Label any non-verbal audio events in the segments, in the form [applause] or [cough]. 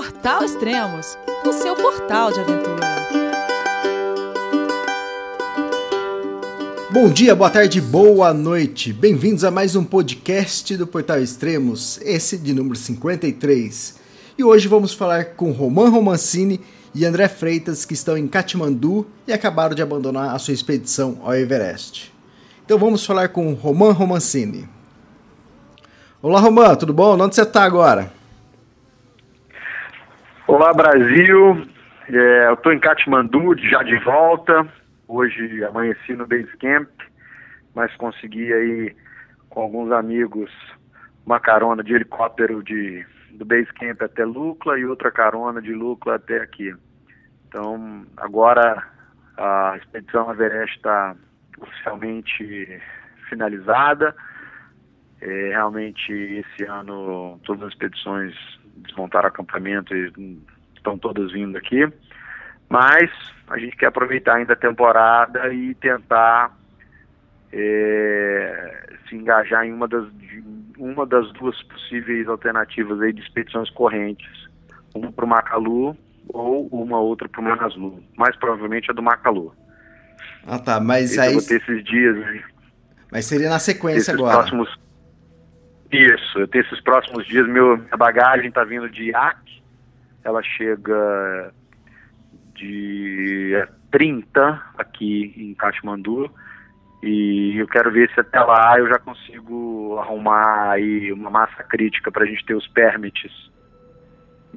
Portal Extremos, o seu portal de aventura. Bom dia, boa tarde, boa noite. Bem-vindos a mais um podcast do Portal Extremos, esse de número 53. E hoje vamos falar com Roman Romancini e André Freitas, que estão em Katmandu e acabaram de abandonar a sua expedição ao Everest. Então vamos falar com Roman Romancini. Olá, Roman, tudo bom? Onde você está agora? Olá, Brasil. É, eu estou em Katmandu, já de volta. Hoje amanheci no Base Camp, mas consegui aí com alguns amigos uma carona de helicóptero de, do Base Camp até Lucla e outra carona de Lucla até aqui. Então, agora a expedição Everest está oficialmente finalizada. É, realmente, esse ano, todas as expedições desmontaram acampamento e estão todas vindo aqui. Mas a gente quer aproveitar ainda a temporada e tentar é, se engajar em uma das, uma das duas possíveis alternativas aí de expedições correntes. Uma para o Macalu ou uma outra para o Manaslu. Mais provavelmente a do Macalu. Ah tá, mas Esse aí... Eu vou ter esses dias. Mas seria na sequência agora. Próximos... Isso, eu tenho esses próximos dias, meu, minha bagagem está vindo de Iraque, ela chega dia 30 aqui em Katmandu, e eu quero ver se até lá eu já consigo arrumar aí uma massa crítica para a gente ter os permits,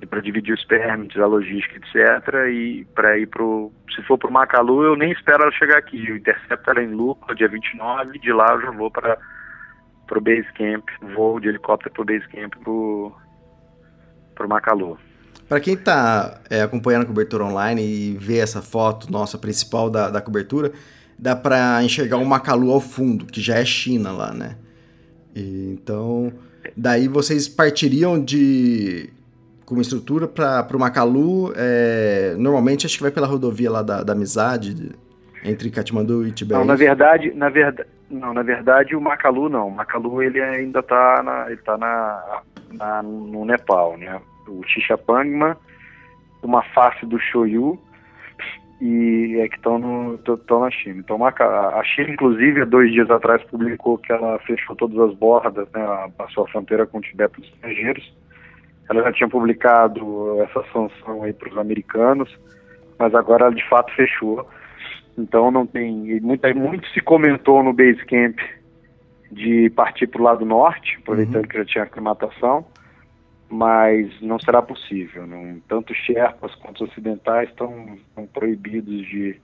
para dividir os permits, a logística, etc. E para ir pro, se for para o Macalu, eu nem espero ela chegar aqui. Eu intercepto ela em Lucas, dia 29, de lá eu já vou para pro base camp, voo de helicóptero pro base camp pro, pro Macalu. Para quem está é, acompanhando a cobertura online e vê essa foto nossa principal da, da cobertura, dá para enxergar o Macalu ao fundo, que já é China lá, né? E, então, daí vocês partiriam de como estrutura para o Macalu, é, normalmente acho que vai pela rodovia lá da, da Amizade, de, entre Katmandu e Tibete. Não, na verdade, na verdade, não, na verdade o Macalu não. O Macalu ele ainda está na, tá na, na, no Nepal, né? O Xixapangma, uma face do Shoyu e é que estão na China. Então a China, inclusive, há dois dias atrás publicou que ela fechou todas as bordas, né? A fronteira com o Tibete dos estrangeiros. Ela já tinha publicado essa sanção aí para os americanos, mas agora ela de fato fechou. Então não tem. Muita, muito se comentou no base camp de partir para o lado norte, aproveitando uhum. que já tinha aclimatação, mas não será possível. Não, tanto Sherpas quanto os ocidentais estão, estão proibidos de,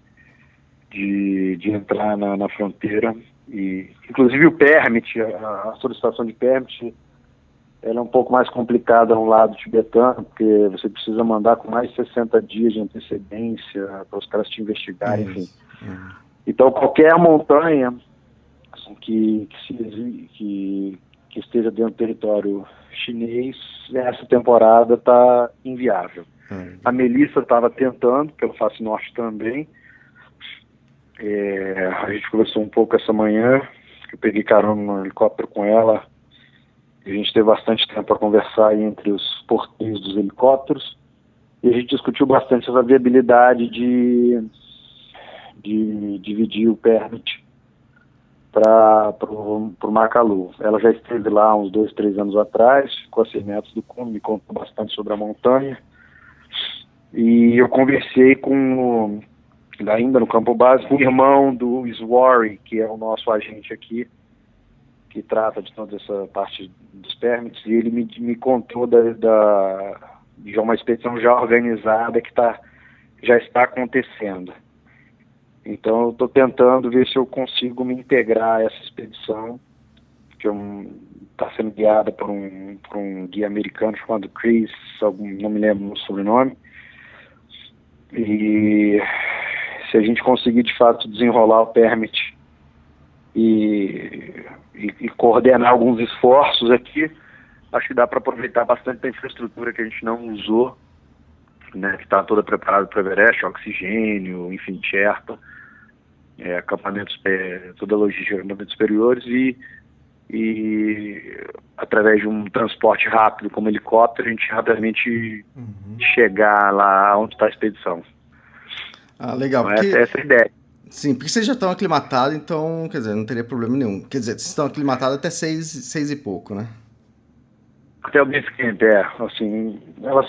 de, de entrar na, na, fronteira. E, inclusive o permit, a, a solicitação de permit ela é um pouco mais complicada no lado tibetano, porque você precisa mandar com mais de 60 dias de antecedência para os caras te investigarem, enfim. Uhum. Então, qualquer montanha assim, que, que, se, que, que, esteja dentro do território chinês, nessa temporada está inviável. Uhum. A Melissa estava tentando, pelo Face Norte também. É, a gente conversou um pouco essa manhã, eu peguei carona no helicóptero com ela, a gente teve bastante tempo para conversar entre os porteiros dos helicópteros e a gente discutiu bastante essa viabilidade de, de dividir o permit para o Macalu. Ela já esteve lá uns dois, três anos atrás, ficou a 100 metros do cume, me contou bastante sobre a montanha. E eu conversei com, ainda no campo básico, o irmão do Swarry, que é o nosso agente aqui, que trata de toda essa parte dos permits, e ele me, me contou da, da, de uma expedição já organizada que tá, já está acontecendo. Então eu estou tentando ver se eu consigo me integrar a essa expedição, que está sendo guiada por um, por um guia americano chamado Chris, algum, não me lembro o sobrenome. E se a gente conseguir de fato desenrolar o permit e e, e coordenar alguns esforços aqui, acho que dá para aproveitar bastante da infraestrutura que a gente não usou, né, que está toda preparada para o Everest, oxigênio, enfim, Sherpa, é, acampamentos, é, toda a logística de acampamentos superiores e e através de um transporte rápido como helicóptero a gente rapidamente uhum. chegar lá onde está a expedição. Ah, legal. Então, porque... essa, essa é a ideia. Sim, porque vocês já estão aclimatados, então, quer dizer, não teria problema nenhum. Quer dizer, vocês estão aclimatados até seis, seis e pouco, né? Até o base camp, é. Assim, elas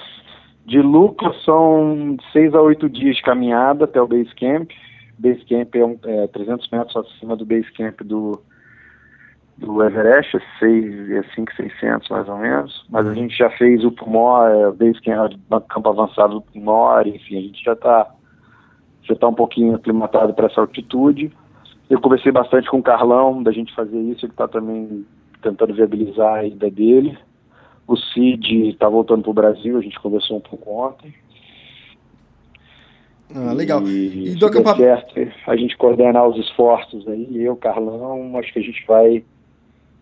de Lucas são seis a oito dias de caminhada até o base camp. Base camp é, um, é 300 metros acima do base camp do, do Everest, é, 6, é 5,600 mais ou menos. Mas a gente já fez o Pumor, é, base camp, campo avançado do Pumor, enfim, a gente já está já está um pouquinho aclimatado para essa altitude. Eu conversei bastante com o Carlão da gente fazer isso, ele está também tentando viabilizar a ida dele. O Cid está voltando para o Brasil, a gente conversou um pouco ontem. Ah, legal. E, e do acampamento... certo, a gente coordenar os esforços aí, eu, Carlão, acho que a gente vai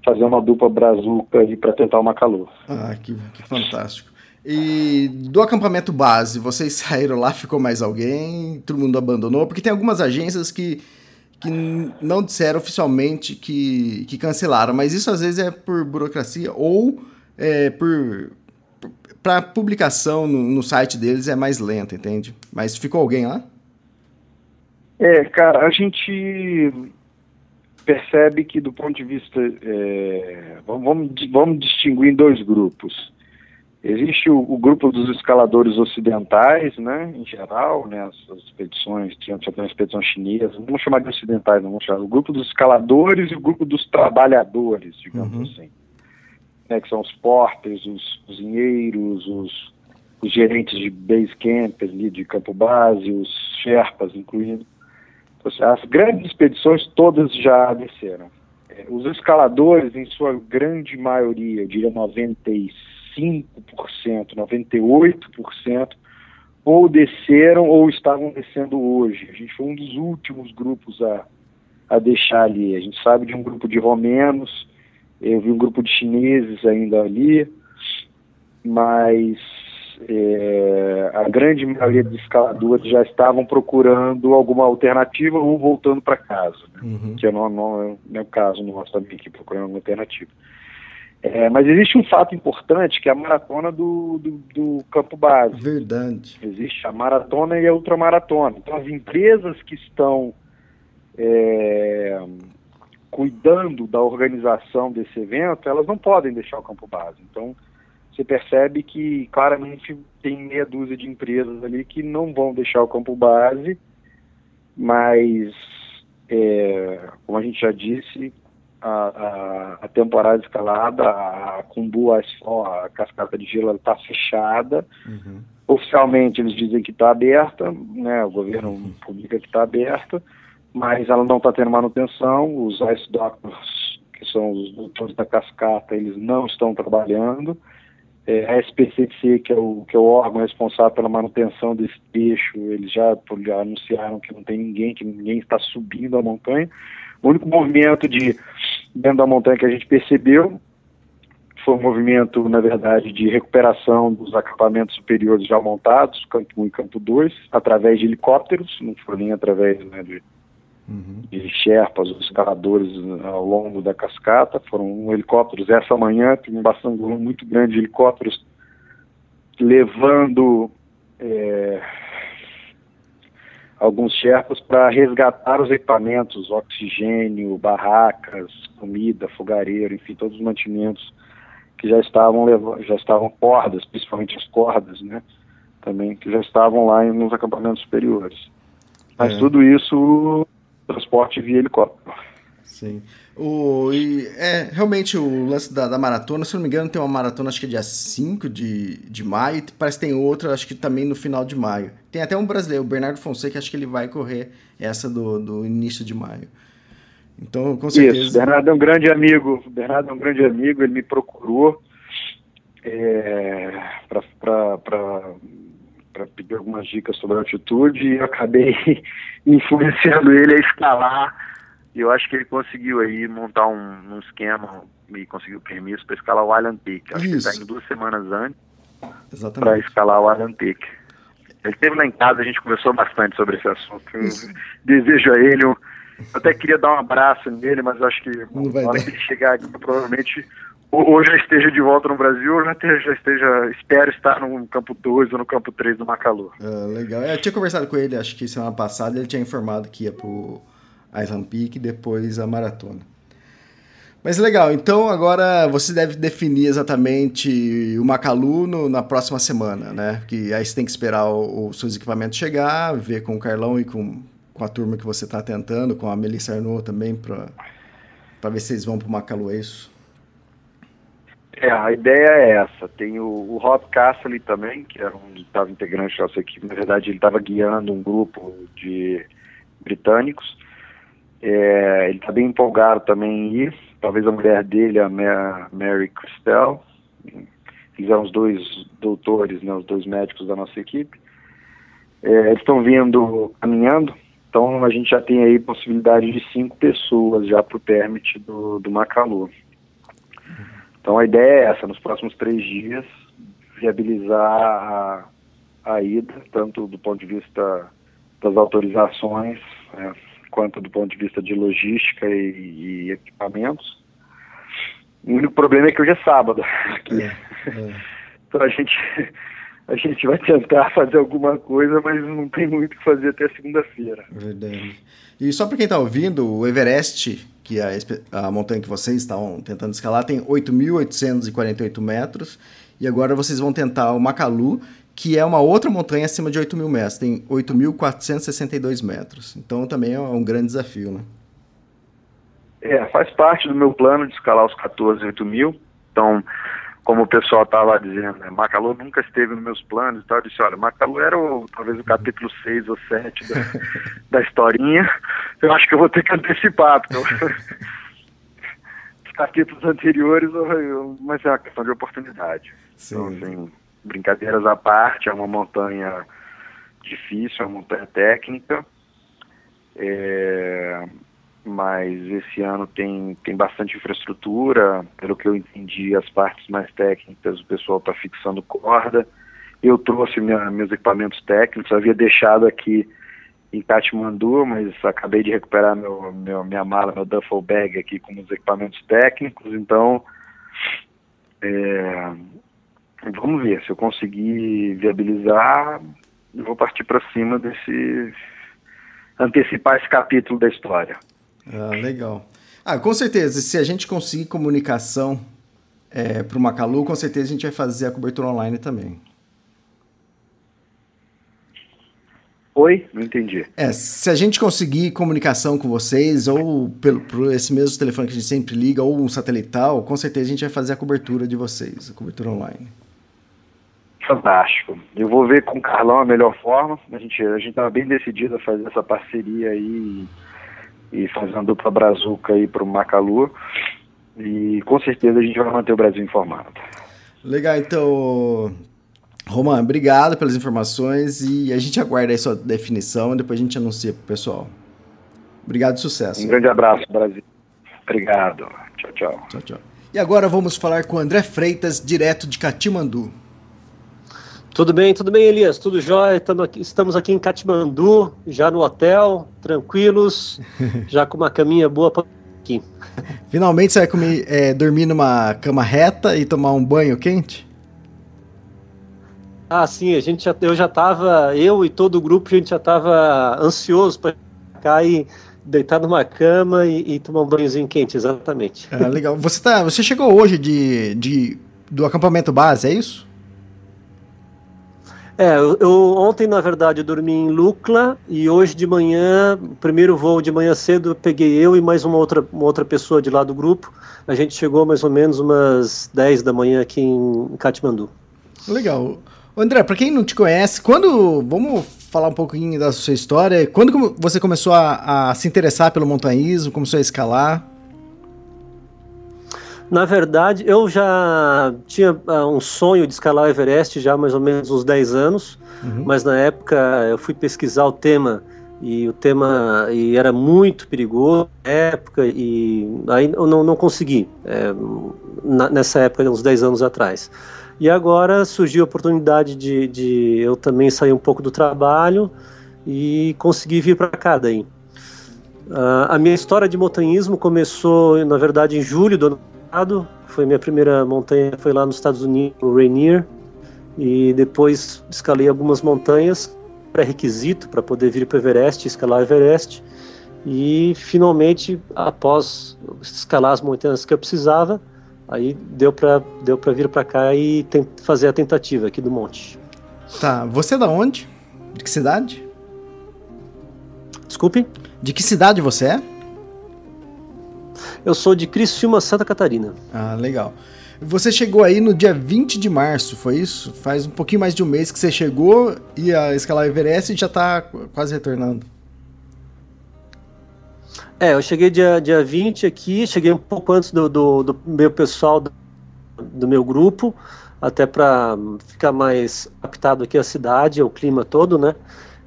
fazer uma dupla brazuca aí para tentar uma calor. Ah, que, que fantástico. E do acampamento base, vocês [laughs] saíram lá, ficou mais alguém? Todo mundo abandonou? Porque tem algumas agências que, que não disseram oficialmente que, que cancelaram, mas isso às vezes é por burocracia ou é, por. Para publicação no, no site deles é mais lento, entende? Mas ficou alguém lá? É, cara, a gente percebe que do ponto de vista. É, vamos, vamos distinguir em dois grupos. Existe o, o, grupo dos escaladores ocidentais, né, em geral, né, as, as expedições, tinha uma expedição chinesa, não vamos chamar de ocidentais, não vamos chamar, o grupo dos escaladores e o grupo dos trabalhadores, digamos uhum. assim, né, que são os porters, os cozinheiros, os, os gerentes de base camp ali, de campo base, os sherpas, incluindo. Então, as grandes expedições todas já desceram. É, os escaladores, em sua grande maioria, eu diria 96%, 95%, 98%, ou desceram ou estavam descendo hoje. A gente foi um dos últimos grupos a, a deixar ali. A gente sabe de um grupo de romenos, eu vi um grupo de chineses ainda ali, mas é, a grande maioria dos escaladores já estavam procurando alguma alternativa ou voltando para casa, né? uhum. que não, não, não, é o caso nosso também, aqui procurando uma alternativa. É, mas existe um fato importante que é a maratona do, do, do, campo base. Verdade. Existe a maratona e a ultramaratona. Então as empresas que estão é, cuidando da organização desse evento, elas não podem deixar o campo base. Então você percebe que claramente tem meia dúzia de empresas ali que não vão deixar o campo base, mas é, como a gente já disse, a, a, temporada escalada, a Cumbu, a, a cascata de gelo está fechada. Uhum. Oficialmente eles dizem que está aberta, né, o governo uhum. publica que está aberta, mas ela não está tendo manutenção. Os ice doctors, que são os doutores da cascata, eles não estão trabalhando. É, a SPCC, que é, o, que é o órgão responsável pela manutenção desse trecho, eles já, já anunciaram que não tem ninguém, que ninguém está subindo a montanha. O único movimento de dentro da montanha que a gente percebeu foi um movimento, na verdade, de recuperação dos acampamentos superiores já montados, Campo 1 e Campo 2, através de helicópteros, não foi nem através né, de, uhum. de Sherpas, os escaladores ao longo da cascata, foram helicópteros essa manhã, tem um bastante muito grande de helicópteros levando é, alguns Sherpas para resgatar os equipamentos, oxigênio, barracas, comida, fogareiro, enfim, todos os mantimentos que já estavam levando, já estavam cordas, principalmente as cordas, né? Também que já estavam lá nos acampamentos superiores. Mas é. tudo isso transporte via helicóptero. Sim. O, e é, realmente o lance da, da, maratona, se não me engano, tem uma maratona, acho que é dia 5 de, de maio, parece que tem outra, acho que também no final de maio. Tem até um brasileiro, o Bernardo Fonseca, acho que ele vai correr essa do, do início de maio. Então, com certeza. Isso, Bernardo é um grande amigo, Bernardo é um grande amigo, ele me procurou é, para pedir algumas dicas sobre a altitude e eu acabei [laughs] influenciando ele a escalar e eu acho que ele conseguiu aí montar um, um esquema e conseguiu permisso para escalar o Island Peak. Acho Isso. que ele está indo duas semanas antes para escalar o Island Peak. Ele esteve lá em casa, a gente conversou bastante sobre esse assunto. Desejo a ele um, até queria dar um abraço nele, mas acho que na hora que ele chegar aqui, provavelmente ou já esteja de volta no Brasil, ou já esteja, já esteja espero estar no campo 2 ou no campo 3 do Macalu. Ah, legal. Eu tinha conversado com ele, acho que semana passada, ele tinha informado que ia pro Island Peak depois a maratona. Mas legal, então agora você deve definir exatamente o Macalu no, na próxima semana, né? Que aí você tem que esperar os seus equipamentos chegar, ver com o Carlão e com, com a turma que você está tentando, com a Melissa Arnaud também, para ver se eles vão para o Macalu, é isso? É, a ideia é essa. Tem o, o Rob Castle também, que era um estava integrante da nossa equipe. Na verdade, ele estava guiando um grupo de britânicos. É, ele está bem empolgado também em ir. Talvez a mulher dele, a Mary Christel. Eles eram os dois doutores, né, os dois médicos da nossa equipe. É, estão vindo caminhando. Então a gente já tem aí possibilidade de cinco pessoas já para o permit do, do. Então a ideia é essa, nos próximos três dias, viabilizar a, a ida, tanto do ponto de vista das autorizações, né, quanto do ponto de vista de logística e, e, equipamentos. O único problema é que hoje é sábado. Aqui. É, é. [laughs] Então a gente, a gente vai tentar fazer alguma coisa, mas não tem muito o que fazer até segunda-feira. Verdade. E só para quem está ouvindo, o Everest que a, a montanha que vocês estavam tentando escalar tem 8.848 metros, e agora vocês vão tentar o Macalu, que é uma outra montanha acima de 8.000 metros, tem 8.462 metros. Então também é um grande desafio, né? É, faz parte do meu plano de escalar os 14 8 mil. Então, como o pessoal estava dizendo, né, Macalu nunca esteve nos meus planos e tal. Eu disse, olha, Macalu era o, talvez o capítulo 6 ou 7 da, [laughs] da historinha. Eu acho que eu vou ter que antecipar, porque eu, [laughs] os capítulos anteriores, eu, mas é uma questão de oportunidade. Sim. Então, assim, brincadeiras à parte, é uma montanha difícil, é uma montanha técnica. É, mas esse ano tem, tem bastante infraestrutura, pelo que eu entendi, as partes mais técnicas, o pessoal está fixando corda. Eu trouxe minha, meus equipamentos técnicos, havia deixado aqui em Katmandu, mas acabei de recuperar meu, meu, minha mala, meu duffel bag aqui com os equipamentos técnicos, então é, vamos ver, se eu conseguir viabilizar, eu vou partir para cima desse antecipar esse capítulo da história. Ah, legal. Ah, com certeza, se a gente conseguir comunicação é, para o Macalu, com certeza a gente vai fazer a cobertura online também. Oi? Não entendi. É, se a gente conseguir comunicação com vocês, ou pelo, por esse mesmo telefone que a gente sempre liga, ou um satelital, com certeza a gente vai fazer a cobertura de vocês, a cobertura online. Fantástico. Eu vou ver com o Carlão a melhor forma. A gente a gente estava bem decidido a fazer essa parceria aí e fazer uma dupla brazuca aí para o Macalu. E com certeza a gente vai manter o Brasil informado. Legal, então, Roman, obrigado pelas informações e a gente aguarda aí sua definição e depois a gente anuncia pro pessoal. Obrigado e sucesso. Um grande abraço, Brasil. Obrigado. Tchau, tchau. Tchau, tchau. E agora vamos falar com o André Freitas, direto de Catimandu. Tudo bem, tudo bem, Elias? Tudo jóia? Estamos aqui em Katmandu, já no hotel, tranquilos, [laughs] já com uma caminha boa para aqui. Finalmente você vai comer, é, dormir numa cama reta e tomar um banho quente? Ah, sim, a gente já, eu já estava, eu e todo o grupo, a gente já estava ansioso para ficar e deitar numa cama e, e, tomar um banhozinho quente, exatamente. Ah, legal. Você, tá, você chegou hoje de, de, do acampamento base, é isso? É, eu, ontem, na verdade, dormi em Lucla e hoje de manhã, primeiro voo de manhã cedo, peguei eu e mais uma outra, uma outra pessoa de lá do grupo. A gente chegou mais ou menos umas 10 da manhã aqui em Katmandu. Legal. André, para quem não te conhece, quando. Vamos falar um pouquinho da sua história. Quando você começou a, a se interessar pelo montanhismo, começou a escalar? Na verdade, eu já tinha uh, um sonho de escalar o Everest já há mais ou menos uns 10 anos, uhum. mas na época eu fui pesquisar o tema e o tema e era muito perigoso na época e aí eu não, não consegui é, na, nessa época, uns 10 anos atrás. E agora surgiu a oportunidade de, de eu também sair um pouco do trabalho e conseguir vir para cá daí. Uh, a minha história de montanhismo começou, na verdade, em julho do ano Foi minha primeira montanha, foi lá nos Estados Unidos, no Rainier. E depois escalei algumas montanhas, pré-requisito para poder vir para o Everest, escalar o Everest. E finalmente, após escalar as montanhas que eu precisava, aí deu para deu para vir para cá e fazer a tentativa aqui do monte. Tá, você é da onde? De que cidade? Desculpe? De que cidade você é? Eu sou de Criciúma, Santa Catarina. Ah, legal. Você chegou aí no dia 20 de março, foi isso? Faz um pouquinho mais de um mês que você chegou, ia escalar o Everest e já está quase retornando. É, eu cheguei dia, dia 20 aqui, cheguei um pouco antes do, do, do meu pessoal, do, do meu grupo, até para ficar mais adaptado aqui à cidade, ao clima todo, né?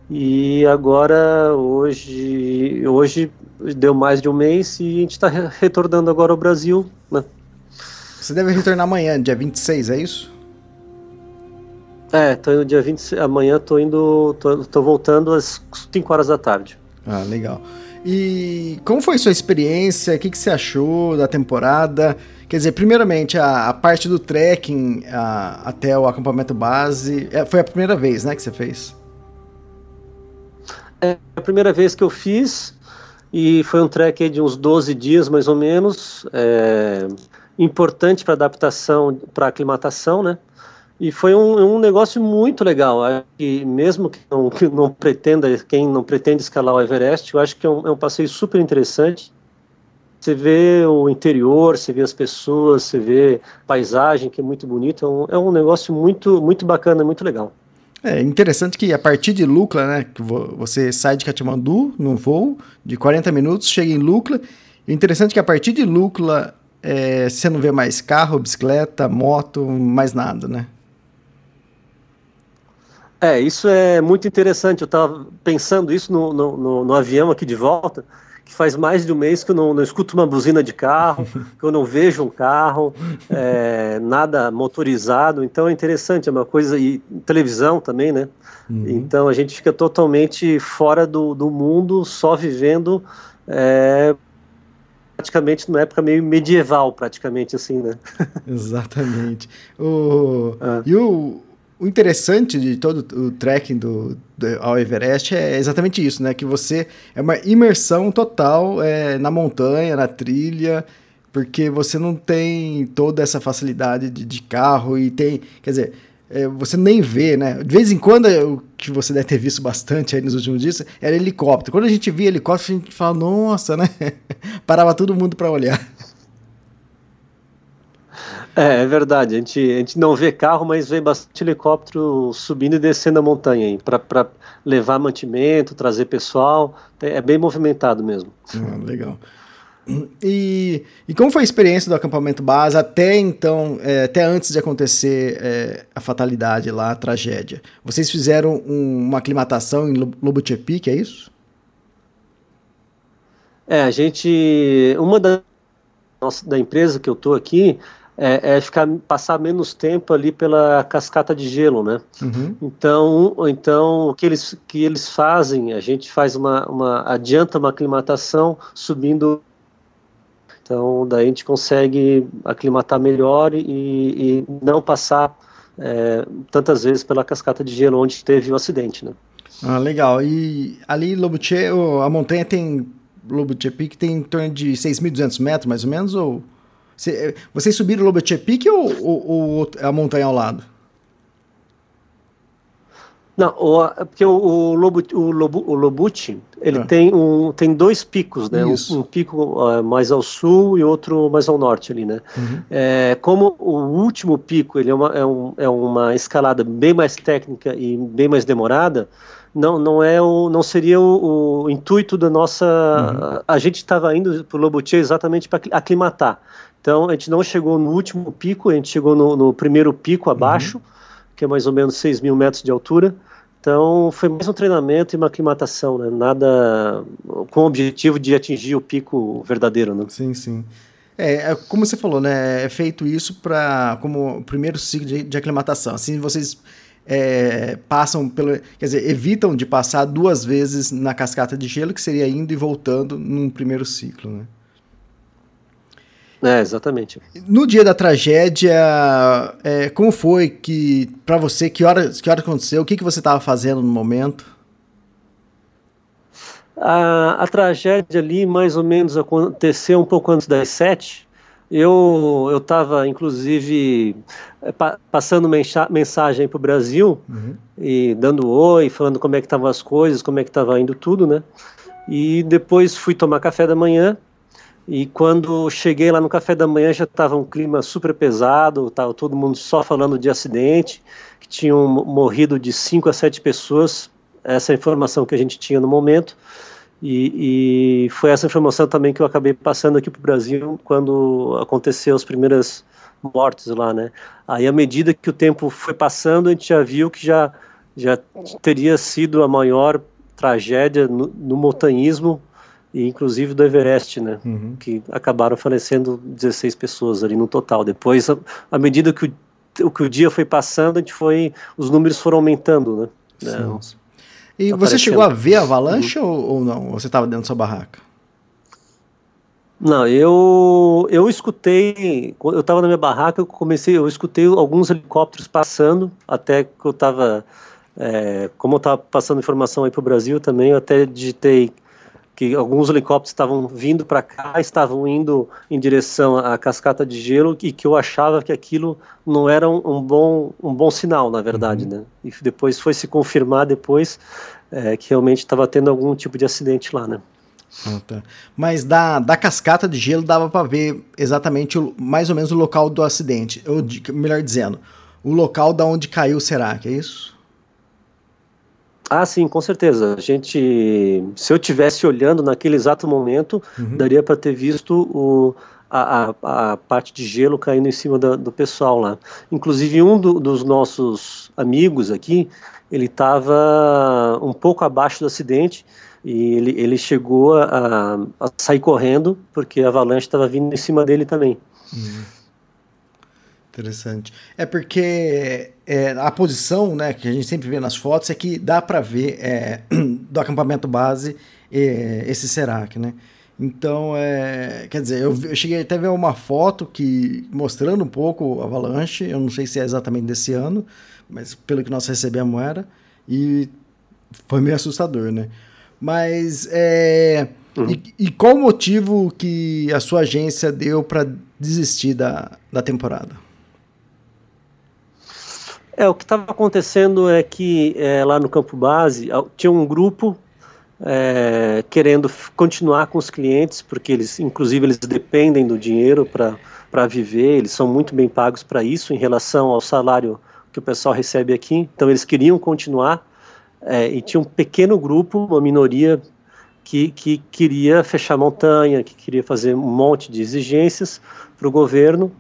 E agora, hoje, hoje deu mais de um mês e a gente está retornando agora ao Brasil, né? Você deve retornar amanhã, dia 26, é isso? É, tô indo dia 26, amanhã tô indo, tô, tô voltando às 5 horas da tarde. Ah, legal. E como foi sua experiência? O que, que você achou da temporada? Quer dizer, primeiramente, a, a parte do trekking a, até o acampamento base, é, foi a primeira vez, né, que você fez? É a primeira vez que eu fiz e foi um trek de uns 12 dias mais ou menos, é, importante para adaptação, para aclimatação, né? E foi um, um negócio muito legal. E mesmo que não, que não, pretenda, quem não pretende escalar o Everest, eu acho que é um, é um passeio super interessante. Você vê o interior, você vê as pessoas, você vê paisagem que é muito bonita. É um, é um negócio muito, muito bacana, muito legal. É interessante que a partir de Lukla, né, que você sai de Katmandu num voo de 40 minutos, chega em Lukla. É interessante que a partir de Lukla é, você não vê mais carro, bicicleta, moto, mais nada, né? É, isso é muito interessante. Eu estava pensando isso no, no, no, no avião aqui de volta que faz mais de um mês que eu não, não escuto uma buzina de carro, [laughs] que eu não vejo um carro, é, nada motorizado. Então é interessante, é uma coisa. E televisão também, né? Uhum. Então a gente fica totalmente fora do, do mundo, só vivendo. É, praticamente numa época meio medieval, praticamente assim, né? [laughs] Exatamente. O, ah. E o, o interessante de todo o trekking do, do, ao Everest é exatamente isso, né? Que você é uma imersão total é, na montanha, na trilha, porque você não tem toda essa facilidade de, de carro e tem, quer dizer, é, você nem vê, né? De vez em quando, é, o que você deve ter visto bastante aí nos últimos dias, era helicóptero. Quando a gente via helicóptero, a gente fala, nossa, né? [laughs] Parava todo mundo para olhar. É, é verdade. A gente, a gente não vê carro, mas vê bastante helicóptero subindo e descendo a montanha para levar mantimento, trazer pessoal. É bem movimentado mesmo. Ah, legal. E, e como foi a experiência do acampamento base até então, é, até antes de acontecer é, a fatalidade lá, a tragédia? Vocês fizeram um, uma aclimatação em Lobo Chepique, é isso? É, a gente. Uma da, nossa, da empresa que eu tô aqui, é, é, ficar passar menos tempo ali pela cascata de gelo, né? Uhum. Então, então o que eles que eles fazem, a gente faz uma, uma adianta uma aclimatação subindo. Então, daí a gente consegue aclimatar melhor e, e não passar é, tantas vezes pela cascata de gelo onde teve o acidente, né? Ah, legal. E ali Lobuche, a montanha tem Lobuche Peak tem em torno de 6.200 metros, mais ou menos, ou Cê, vocês subiram Peak ou, ou, ou, a montanha ao lado? Não, o, é porque o, o, Lobu, o, Lobu, o ele ah. tem, um, tem dois picos, né? Um, um, pico uh, mais ao sul e outro mais ao norte ali, né? Uhum. É, como o último pico ele é uma, é, um, é uma escalada bem mais técnica e bem mais demorada, não, não é o, não seria o, o intuito da nossa. Uhum. A, a gente estava indo para o Lobuche exatamente para aclimatar. Então a gente não chegou no último pico, a gente chegou no, no primeiro pico uhum. abaixo, uhum. Que é mais ou menos 6 mil metros de altura. Então foi mais um treinamento e uma aclimatação, né? Nada com o objetivo de atingir o pico verdadeiro, né? Sim, sim. É, é como você falou, né? É feito isso para como primeiro ciclo de, de aclimatação. Assim vocês é, passam pelo. Quer dizer, evitam de passar duas vezes na cascata de gelo, que seria indo e voltando num primeiro ciclo, né? É, exatamente. No dia da tragédia, é, como foi que, para você, que hora, que hora aconteceu? O que, que você estava fazendo no momento? A, a, tragédia ali, mais ou menos, aconteceu um pouco antes das sete. Eu estava, inclusive, é, pa, passando mensa, mensagem para o Brasil uhum. e dando oi, falando como é que estavam as coisas, como é que estava indo tudo, né? E depois fui tomar café da manhã e quando cheguei lá no café da manhã já estava um clima super pesado, estava todo mundo só falando de acidente, que tinham morrido de 5 a 7 pessoas, essa é informação que a gente tinha no momento. E, e, foi essa informação também que eu acabei passando aqui para o Brasil quando aconteceu as primeiras mortes lá, né? Aí, à medida que o tempo foi passando, a gente já viu que já, já teria sido a maior tragédia no, no montanhismo e inclusive do Everest, né? Uhum. Que acabaram falecendo 16 pessoas ali no total. Depois, à medida que o, que o dia foi passando, a gente foi, os números foram aumentando, né? né? E você chegou a ver a avalanche uhum. ou, ou, não? Você estava dentro da sua barraca? Não, eu eu escutei, eu estava na minha barraca, eu comecei, eu escutei alguns helicópteros passando, até que eu estava, é, como eu estava passando informação aí para o Brasil também, eu até digitei que alguns helicópteros estavam vindo para cá, estavam indo em direção à cascata de gelo e que eu achava que aquilo não era um, um bom, um bom sinal, na verdade, uhum. né? E depois foi se confirmar depois é, que realmente estava tendo algum tipo de acidente lá, né? Ah, tá. Mas da, da cascata de gelo dava para ver exatamente o, mais ou menos o local do acidente, ou melhor dizendo, o local da onde caiu será que é isso? Ah, sim, com certeza. A gente, se eu tivesse olhando naquele exato momento, uhum. daria para ter visto o, a, a, a, parte de gelo caindo em cima da, do pessoal lá. Inclusive um do, dos nossos amigos aqui, ele estava um pouco abaixo do acidente e ele, ele chegou a, a sair correndo porque a avalanche estava vindo em cima dele também. Uhum. Interessante. É porque é, a posição, né, que a gente sempre vê nas fotos é que dá para ver é, [clears throat] do acampamento base é, esse Serac, né? Então, é, quer dizer, eu, eu, cheguei até a ver uma foto que mostrando um pouco a avalanche, eu não sei se é exatamente desse ano, mas pelo que nós recebemos era, e foi meio assustador, né? Mas, é, uhum. e, e, qual o motivo que a sua agência deu para desistir da, da temporada? É, o que estava acontecendo é que é, lá no campo base tinha um grupo é, querendo continuar com os clientes, porque eles, inclusive, eles dependem do dinheiro para viver, eles são muito bem pagos para isso em relação ao salário que o pessoal recebe aqui. Então, eles queriam continuar é, e tinha um pequeno grupo, uma minoria que, que queria fechar montanha, que queria fazer um monte de exigências para o governo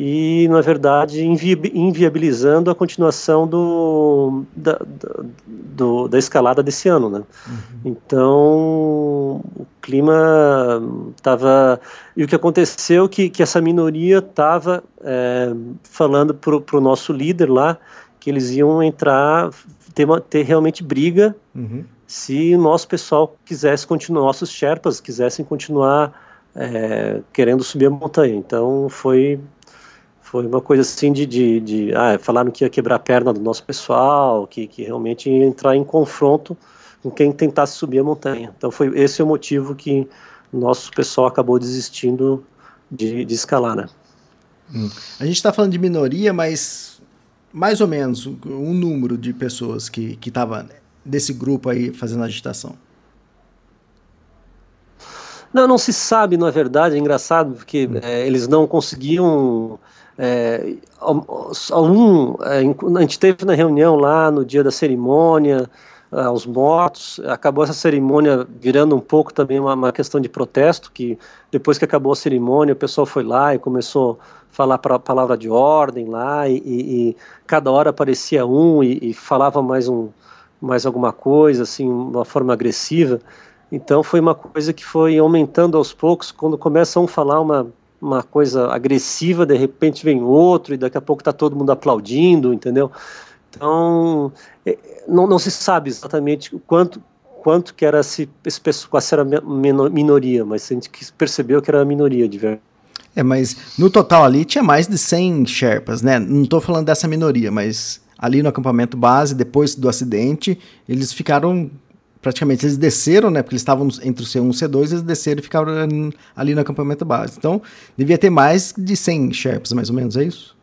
e, na verdade, invi inviabilizando a continuação do, da, do, da escalada desse ano. Né? Uhum. Então, o clima estava. E o que aconteceu é que, que essa minoria estava é, falando para o nosso líder lá que eles iam entrar, ter, uma, ter realmente briga uhum. se o nosso pessoal quisesse continuar, nossos Sherpas quisessem continuar é, querendo subir a montanha. Então, foi foi uma coisa assim de, de, de ah, falaram que ia quebrar a perna do nosso pessoal, que, que realmente ia entrar em confronto com quem tentasse subir a montanha. Então foi esse é o motivo que nosso pessoal acabou desistindo de, de escalar, né? Hum. A gente está falando de minoria, mas mais ou menos um número de pessoas que que estava desse grupo aí fazendo agitação. Não, não se sabe, na verdade, é engraçado, porque hum. é, eles não conseguiam é, algum, é, a gente teve na reunião lá no dia da cerimônia, aos mortos, acabou essa cerimônia virando um pouco também uma, uma, questão de protesto, que depois que acabou a cerimônia, o pessoal foi lá e começou a falar a palavra de ordem lá, e, e, e cada hora aparecia um e, e, falava mais, um, mais alguma coisa, assim, uma forma agressiva. Então foi uma coisa que foi aumentando aos poucos, quando começam a falar uma uma coisa agressiva, de repente vem outro e daqui a pouco está todo mundo aplaudindo, entendeu? Então, é, não, não se sabe exatamente quanto, quanto que era se esse pessoal era minoria, mas a gente percebeu que era a minoria de verdade. É, mas no total ali tinha mais de 100 Sherpas, né? Não estou falando dessa minoria, mas ali no acampamento base, depois do acidente, eles ficaram praticamente eles desceram, né? Porque eles estavam entre o C1 e o C2, eles desceram e ficaram ali no acampamento base. Então, devia ter mais de 100 Sherpas, mais ou menos, é isso?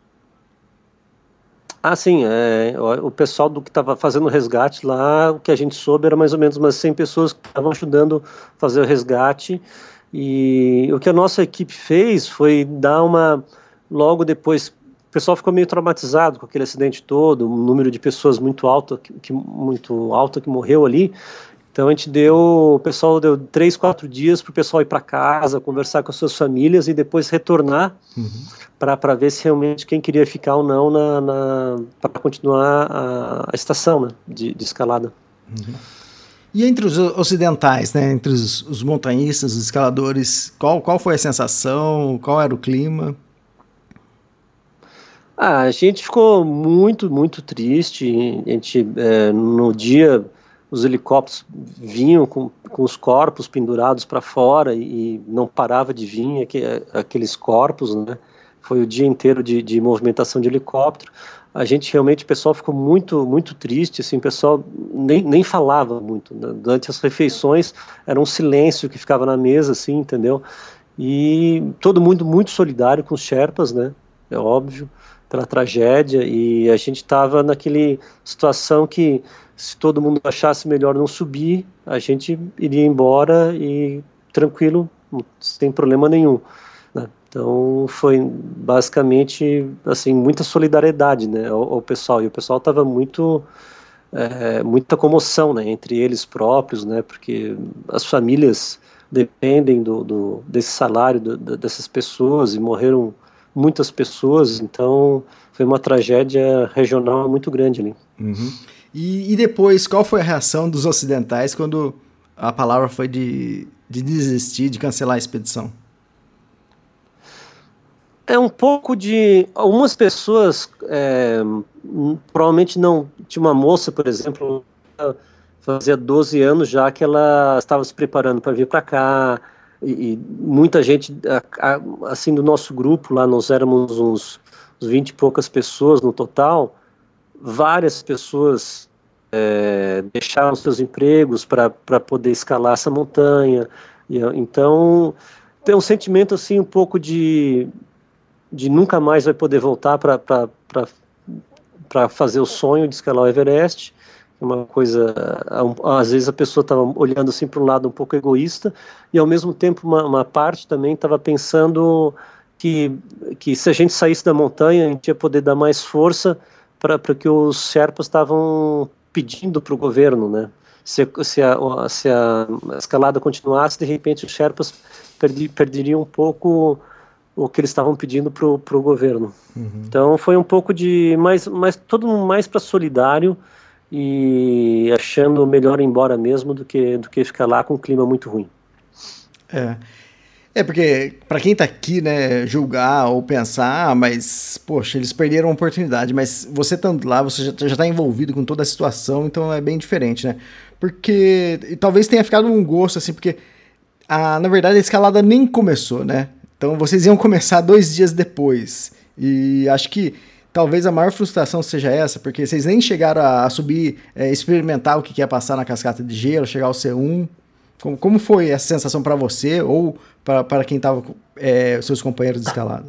Ah, sim. É, o pessoal do que estava fazendo o resgate lá, o que a gente soube era mais ou menos umas 100 pessoas que estavam ajudando a fazer o resgate. E o que a nossa equipe fez foi dar uma. Logo depois, pessoal ficou meio traumatizado com aquele acidente todo, um número de pessoas muito alto que, que muito alto que morreu ali. Então a gente deu, o pessoal deu três, quatro dias para o pessoal ir para casa, conversar com as suas famílias e depois retornar uhum. para ver se realmente quem queria ficar ou não na, na para continuar a, a estação né, de, de escalada. Uhum. E entre os ocidentais, né, entre os, os, montanhistas, os escaladores, qual, qual foi a sensação? Qual era o clima? Ah, a gente ficou muito, muito triste. A gente, é, no dia os helicópteros vinham com, com os corpos pendurados para fora e, não parava de vir aqu, aqueles corpos, né? Foi o dia inteiro de, de, movimentação de helicóptero. A gente realmente, o pessoal ficou muito, muito triste, assim, o pessoal nem, nem falava muito. Né? Durante as refeições era um silêncio que ficava na mesa, assim, entendeu? E todo mundo muito solidário com os Sherpas, né? É óbvio, pela tragédia. E a gente estava naquele situação que se todo mundo achasse melhor não subir, a gente iria embora e tranquilo, sem problema nenhum. Né? Então foi basicamente assim muita solidariedade, né, ao, ao pessoal e o pessoal estava muito é, muita comoção, né, entre eles próprios, né, porque as famílias dependem do, do desse salário do, dessas pessoas e morreram muitas pessoas, então foi uma tragédia regional muito grande ali. Uhum. E, e, depois, qual foi a reação dos ocidentais quando a palavra foi de, de desistir, de cancelar a expedição? É um pouco de. Algumas pessoas é, provavelmente não. Tinha uma moça, por exemplo, fazia 12 anos já que ela estava se preparando para vir para cá. E, muita gente, assim, do nosso grupo lá, nós éramos uns, uns 20 e poucas pessoas no total várias pessoas é, deixaram seus empregos para poder escalar essa montanha. E, então, tem um sentimento assim um pouco de, de nunca mais vai poder voltar para fazer o sonho de escalar o Everest. É uma coisa, às vezes a pessoa estava olhando assim para um lado um pouco egoísta e ao mesmo tempo uma, uma parte também estava pensando que, que se a gente saísse da montanha a gente ia poder dar mais força para que os Sherpas estavam pedindo para o governo, né? Se, se, a, se, a, escalada continuasse, de repente os Sherpas perdi, perderiam um pouco o que eles estavam pedindo para o governo. Uhum. Então foi um pouco de mais, mais todo mundo mais para solidário e achando melhor ir embora mesmo do que do que ficar lá com um clima muito ruim. É. É, porque para quem tá aqui, né, julgar ou pensar, ah, mas, poxa, eles perderam a oportunidade, mas você estando lá, você já, já tá envolvido com toda a situação, então é bem diferente, né? Porque e talvez tenha ficado um gosto, assim, porque, a, na verdade, a escalada nem começou, né? Então vocês iam começar dois dias depois. E acho que talvez a maior frustração seja essa, porque vocês nem chegaram a, a subir, é, experimentar o que é passar na cascata de gelo, chegar ao C1. Como, como foi essa sensação para você ou para quem estava é, seus companheiros de escalada?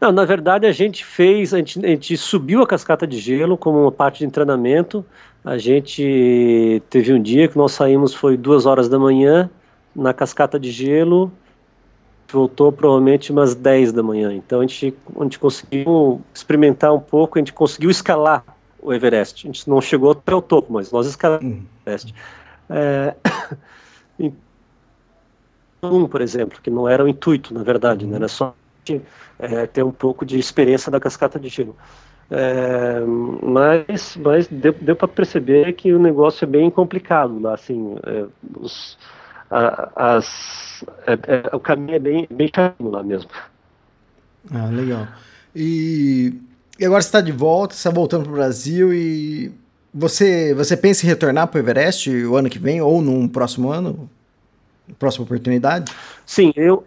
Não, na verdade a gente fez, a gente, a gente, subiu a cascata de gelo como uma parte de treinamento. A gente teve um dia que nós saímos, foi duas horas da manhã na cascata de gelo, voltou provavelmente umas 10 da manhã. Então a gente, a gente conseguiu experimentar um pouco, a gente conseguiu escalar o Everest. A gente não chegou até o topo, mas nós escalamos uhum. o Everest. É, [coughs] um, por exemplo, que não era o intuito, na verdade, né? era só é, ter um pouco de experiência da cascata de gelo. É, mas mas deu, deu para perceber que o negócio é bem complicado lá, assim, é, os, a, as, é, é, o caminho é bem, bem chatinho lá mesmo. Ah, legal. E e agora você está de volta, está voltando para o Brasil e você, você pensa em retornar para o Everest o ano que vem ou num próximo ano? Próxima oportunidade? Sim, eu,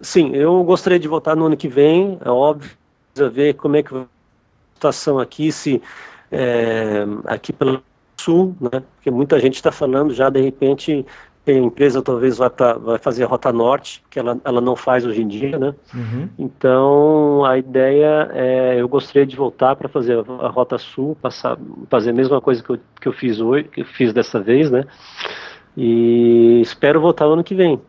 sim, eu gostaria de voltar no ano que vem, é óbvio, ver como é que a situação aqui, se é, aqui pelo sul, né, porque muita gente está falando já, de repente, a empresa talvez vai, pra, vai fazer a Rota Norte, que ela, ela não faz hoje em dia, né? Uhum. Então, a ideia é, eu gostaria de voltar para fazer a, a, Rota Sul, passar, fazer a mesma coisa que eu, que eu fiz hoje, que eu fiz dessa vez, né? E espero voltar ano que vem.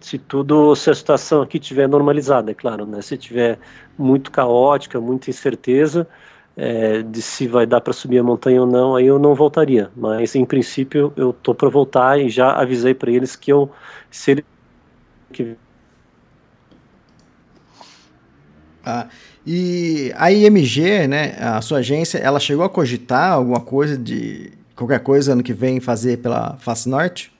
Se tudo, se a situação aqui estiver normalizada, é claro, né? Se tiver muito caótica, muita incerteza, é, de se vai dar para subir a montanha ou não, aí eu não voltaria. Mas em princípio eu tô para voltar e já avisei para eles que eu se ele que ah, e a IMG, né, a sua agência, ela chegou a cogitar alguma coisa de qualquer coisa ano que vem fazer pela Face Norte?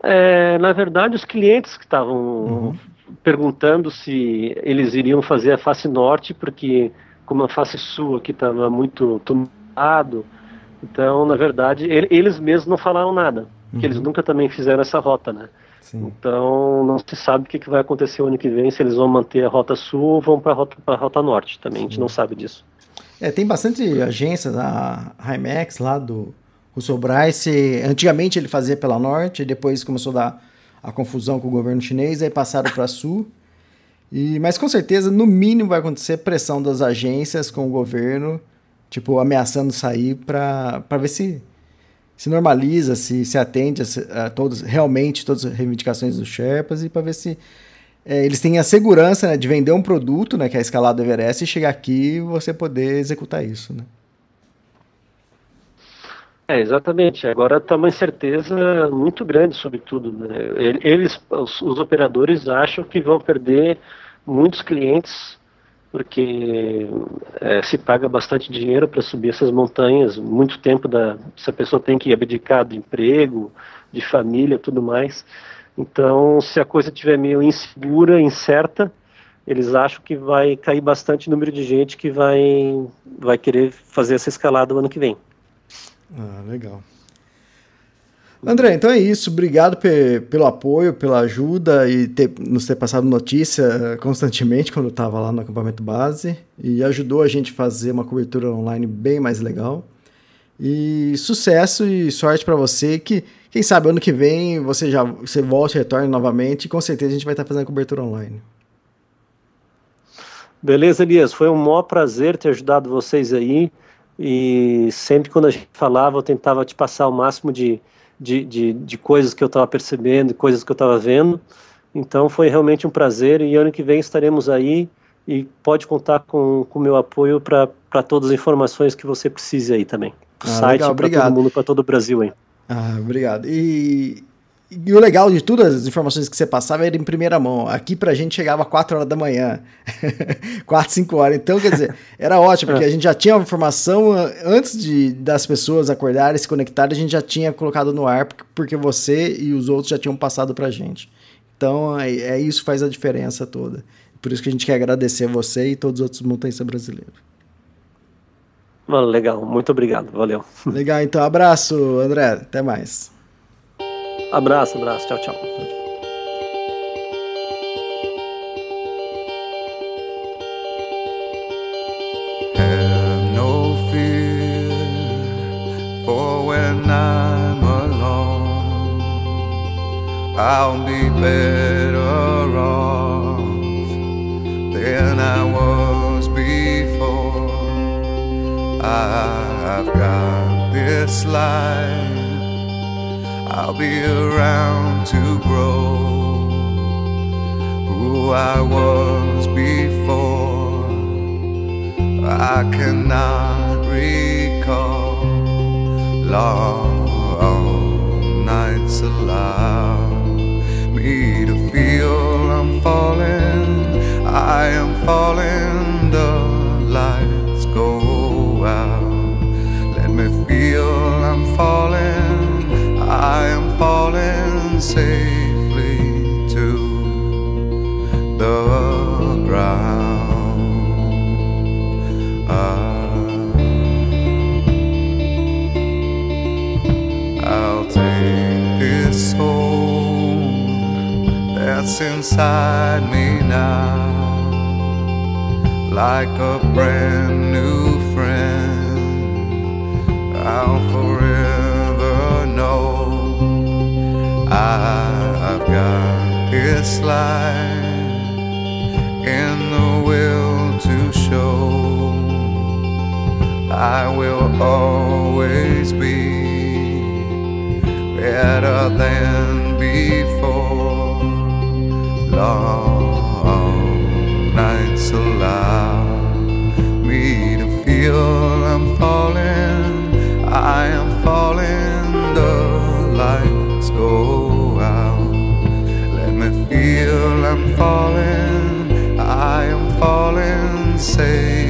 É, na verdade, os clientes que estavam uhum perguntando se eles iriam fazer a face norte, porque como a face sul aqui estava muito tomado, então, na verdade, ele, eles mesmos não falaram nada, uhum. que eles nunca também fizeram essa rota, né? Sim. Então, não se sabe o que, que vai acontecer o ano que vem, se eles vão manter a rota sul ou vão para a rota, rota norte também, Sim. a gente não sabe disso. É, tem bastante agências, a Himax lá do Russell Bryce, antigamente ele fazia pela norte, depois começou a dar a confusão com o governo chinês, aí passaram para sul. E, mas com certeza, no mínimo, vai acontecer pressão das agências com o governo, tipo, ameaçando sair para ver se se normaliza, se, se atende a, a todos, realmente todas as reivindicações dos Sherpas e para ver se é, eles têm a segurança né, de vender um produto, né, que é a escalada Everest, e chegar aqui e você poder executar isso. Né? É, exatamente. Agora está uma incerteza muito grande sobre tudo. Né? Eles, os, os, operadores, acham que vão perder muitos clientes porque é, se paga bastante dinheiro para subir essas montanhas, muito tempo da, essa pessoa tem que abdicar do emprego, de família, tudo mais. Então, se a coisa estiver meio insegura, incerta, eles acham que vai cair bastante número de gente que vai, vai querer fazer essa escalada no ano que vem. Ah, legal. André, então é isso. Obrigado pe pelo apoio, pela ajuda e ter, nos ter passado notícia constantemente quando estava lá no acampamento base. E ajudou a gente a fazer uma cobertura online bem mais legal. E sucesso e sorte para você. Que quem sabe ano que vem você já você volte e retorne novamente. E com certeza a gente vai estar fazendo a cobertura online. Beleza, Elias. Foi um maior prazer ter ajudado vocês aí. E sempre quando a gente falava, eu tentava te passar o máximo de, de, de, de coisas que eu estava percebendo, coisas que eu estava vendo. Então foi realmente um prazer e ano que vem estaremos aí e pode contar com o meu apoio para todas as informações que você precise aí também. Ah, site para todo mundo, para todo o Brasil aí. Ah, obrigado. E, e o legal de tudo, as informações que você passava era em primeira mão. Aqui pra gente chegava 4 horas da manhã. [laughs] 4, 5 horas. Então, quer dizer, era ótimo, porque a gente já tinha a informação antes de, das pessoas acordarem, se conectarem, a gente já tinha colocado no ar, porque você e os outros já tinham passado pra gente. Então, é, é isso faz a diferença toda. Por isso que a gente quer agradecer a você e todos os outros montanhistas brasileiros. Legal, muito obrigado, valeu. Legal, então abraço, André, até mais. Abraço, abraço. Tchau, tchau. Have no fear for when I'm alone. I'll be better off than I was before. I've got this life I'll be around to grow who I was before. I cannot recall long nights allow me to feel I'm falling. I am falling. safely to the ground. I, I'll take this soul that's inside me now, like a brand new. it light in the will to show. I will always be better than before. Long nights allow me to feel I'm falling. I am falling. The lights go. am falling, I am falling, say.